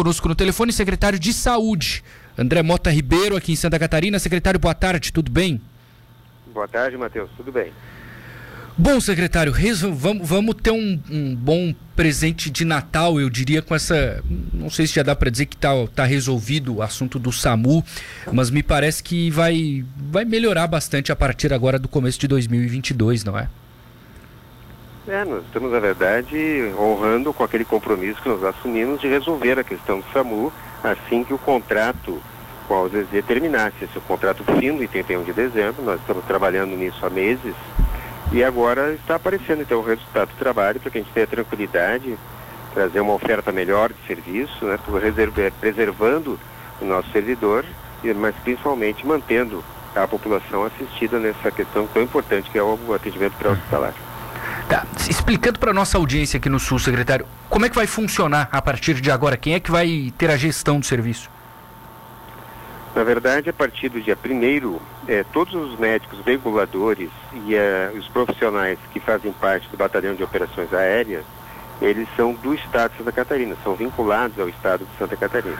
conosco no telefone, secretário de Saúde, André Mota Ribeiro, aqui em Santa Catarina. Secretário, boa tarde, tudo bem? Boa tarde, Matheus, tudo bem. Bom, secretário, vamos, vamos ter um, um, bom presente de Natal, eu diria, com essa. Não sei se já dá para dizer que está tá resolvido o assunto do SAMU, mas me parece que vai, vai melhorar bastante a partir agora do começo de 2022, não é? É, nós estamos, na verdade, honrando com aquele compromisso que nós assumimos de resolver a questão do SAMU assim que o contrato com a OZZ terminasse. Esse é o contrato fim em 31 de dezembro, nós estamos trabalhando nisso há meses e agora está aparecendo então o resultado do trabalho para que a gente tenha tranquilidade, trazer uma oferta melhor de serviço, né, preservando o nosso servidor, mas principalmente mantendo a população assistida nessa questão tão importante que é o atendimento pré-hospitalar. Tá. Explicando para nossa audiência aqui no Sul, secretário, como é que vai funcionar a partir de agora? Quem é que vai ter a gestão do serviço? Na verdade, a partir do dia 1 é, todos os médicos reguladores e é, os profissionais que fazem parte do Batalhão de Operações Aéreas, eles são do Estado de Santa Catarina, são vinculados ao Estado de Santa Catarina.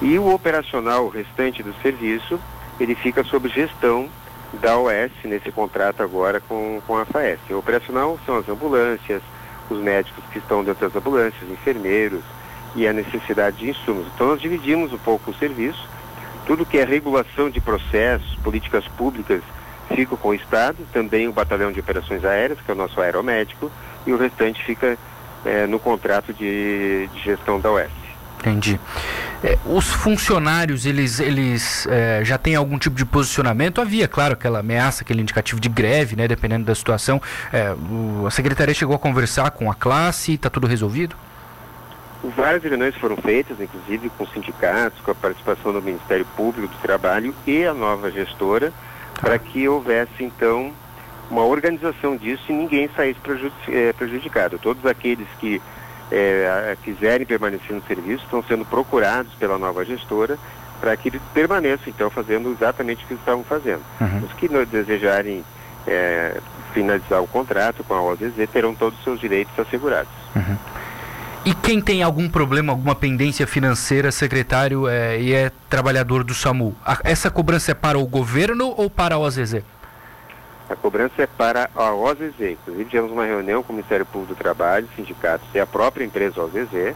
E o operacional restante do serviço, ele fica sob gestão da OS nesse contrato agora com, com a FAES. O operacional são as ambulâncias, os médicos que estão dentro das ambulâncias, enfermeiros e a necessidade de insumos. Então nós dividimos um pouco o serviço. Tudo que é regulação de processos, políticas públicas, fica com o Estado, também o Batalhão de Operações Aéreas, que é o nosso aeromédico, e o restante fica é, no contrato de, de gestão da OS. Entendi. É, os funcionários, eles, eles é, já têm algum tipo de posicionamento? Havia, claro, aquela ameaça, aquele indicativo de greve, né, dependendo da situação. É, o, a secretaria chegou a conversar com a classe, está tudo resolvido? Várias reuniões foram feitas, inclusive com sindicatos, com a participação do Ministério Público do Trabalho e a nova gestora, para que houvesse, então, uma organização disso e ninguém saísse é, prejudicado. Todos aqueles que é, quiserem permanecer no serviço estão sendo procurados pela nova gestora para que eles permaneçam, então, fazendo exatamente o que estavam fazendo. Uhum. Os que desejarem é, finalizar o contrato com a OZZ terão todos os seus direitos assegurados. Uhum. E quem tem algum problema, alguma pendência financeira, secretário, é, e é trabalhador do SAMU, a, essa cobrança é para o governo ou para a OZZ? A cobrança é para a OZZ. Inclusive, tivemos uma reunião com o Ministério Público do Trabalho, sindicatos e a própria empresa OZZ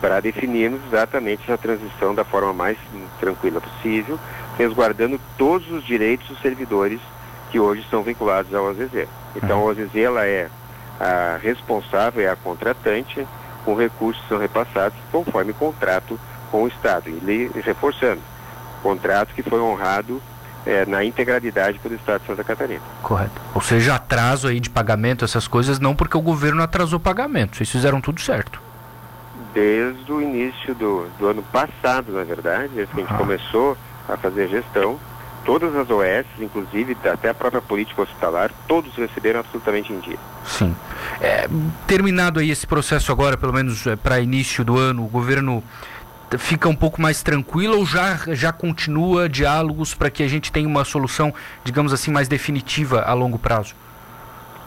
para definirmos exatamente essa transição da forma mais tranquila possível, resguardando todos os direitos dos servidores que hoje são vinculados à OZZ. Então, a OZZ ela é a responsável, é a contratante, com recursos são repassados conforme contrato com o Estado. E reforçando, contrato que foi honrado é, na integralidade pelo Estado de Santa Catarina. Correto. Ou seja, atraso aí de pagamento, essas coisas, não porque o governo atrasou pagamento, vocês fizeram tudo certo. Desde o início do, do ano passado, na verdade, desde que a gente ah. começou a fazer gestão, todas as OS, inclusive até a própria política hospitalar, todos receberam absolutamente em dia. Sim. É, terminado aí esse processo agora, pelo menos é, para início do ano, o governo fica um pouco mais tranquila ou já, já continua diálogos para que a gente tenha uma solução, digamos assim, mais definitiva a longo prazo?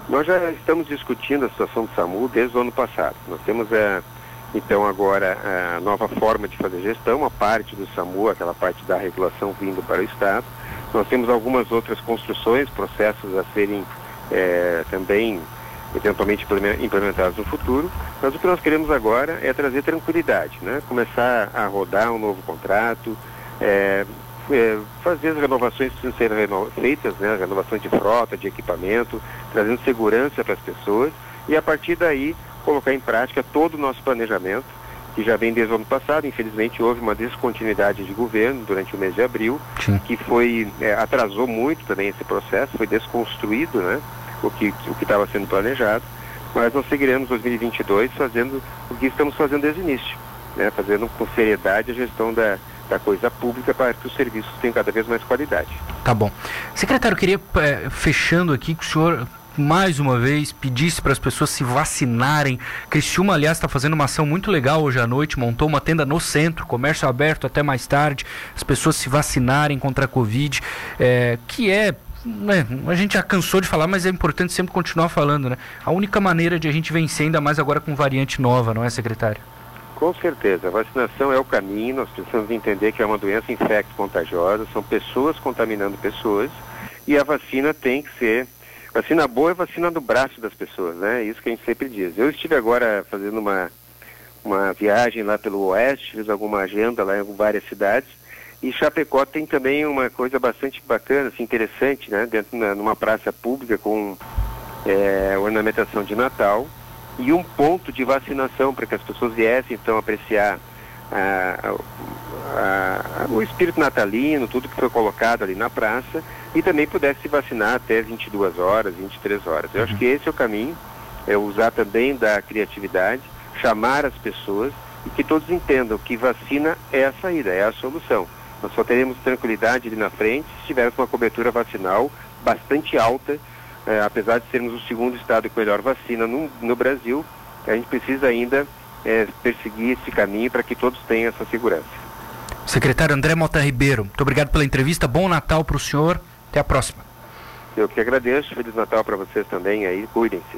Nós já estamos discutindo a situação do SAMU desde o ano passado. Nós temos, é, então, agora a nova forma de fazer gestão, a parte do SAMU, aquela parte da regulação vindo para o Estado. Nós temos algumas outras construções, processos a serem é, também eventualmente implementados no futuro, mas o que nós queremos agora é trazer tranquilidade, né? começar a rodar um novo contrato, é, é, fazer as renovações que precisam ser reno feitas, né? renovações de frota, de equipamento, trazendo segurança para as pessoas e a partir daí colocar em prática todo o nosso planejamento, que já vem desde o ano passado, infelizmente houve uma descontinuidade de governo durante o mês de abril, Sim. que foi é, atrasou muito também esse processo, foi desconstruído, né? O que o estava sendo planejado, mas nós seguiremos 2022 fazendo o que estamos fazendo desde o início, né? fazendo com seriedade a gestão da, da coisa pública para que os serviços tenham cada vez mais qualidade. Tá bom. Secretário, eu queria, é, fechando aqui, que o senhor mais uma vez pedisse para as pessoas se vacinarem. Criciúma, aliás, está fazendo uma ação muito legal hoje à noite, montou uma tenda no centro, comércio aberto até mais tarde, as pessoas se vacinarem contra a Covid, é, que é né, a gente já cansou de falar, mas é importante sempre continuar falando, né? A única maneira de a gente vencer, ainda mais agora com variante nova, não é, secretário? Com certeza, a vacinação é o caminho, nós precisamos entender que é uma doença infecto-contagiosa, são pessoas contaminando pessoas e a vacina tem que ser. Vacina boa é vacina do braço das pessoas, né? É isso que a gente sempre diz. Eu estive agora fazendo uma, uma viagem lá pelo oeste, fiz alguma agenda lá em várias cidades e Chapecó tem também uma coisa bastante bacana, assim, interessante, né? Dentro na, numa praça pública com é, ornamentação de Natal e um ponto de vacinação para que as pessoas viessem então apreciar a, a, a, o espírito natalino, tudo que foi colocado ali na praça e também pudesse se vacinar até 22 horas, 23 horas. Eu acho uhum. que esse é o caminho, é usar também da criatividade, chamar as pessoas e que todos entendam que vacina é a saída, é a solução. Nós só teremos tranquilidade ali na frente se tivermos uma cobertura vacinal bastante alta, é, apesar de sermos o segundo estado com melhor vacina no, no Brasil, a gente precisa ainda é, perseguir esse caminho para que todos tenham essa segurança. Secretário André Mota Ribeiro, muito obrigado pela entrevista, bom Natal para o senhor, até a próxima. Eu que agradeço, Feliz Natal para vocês também aí, cuidem-se.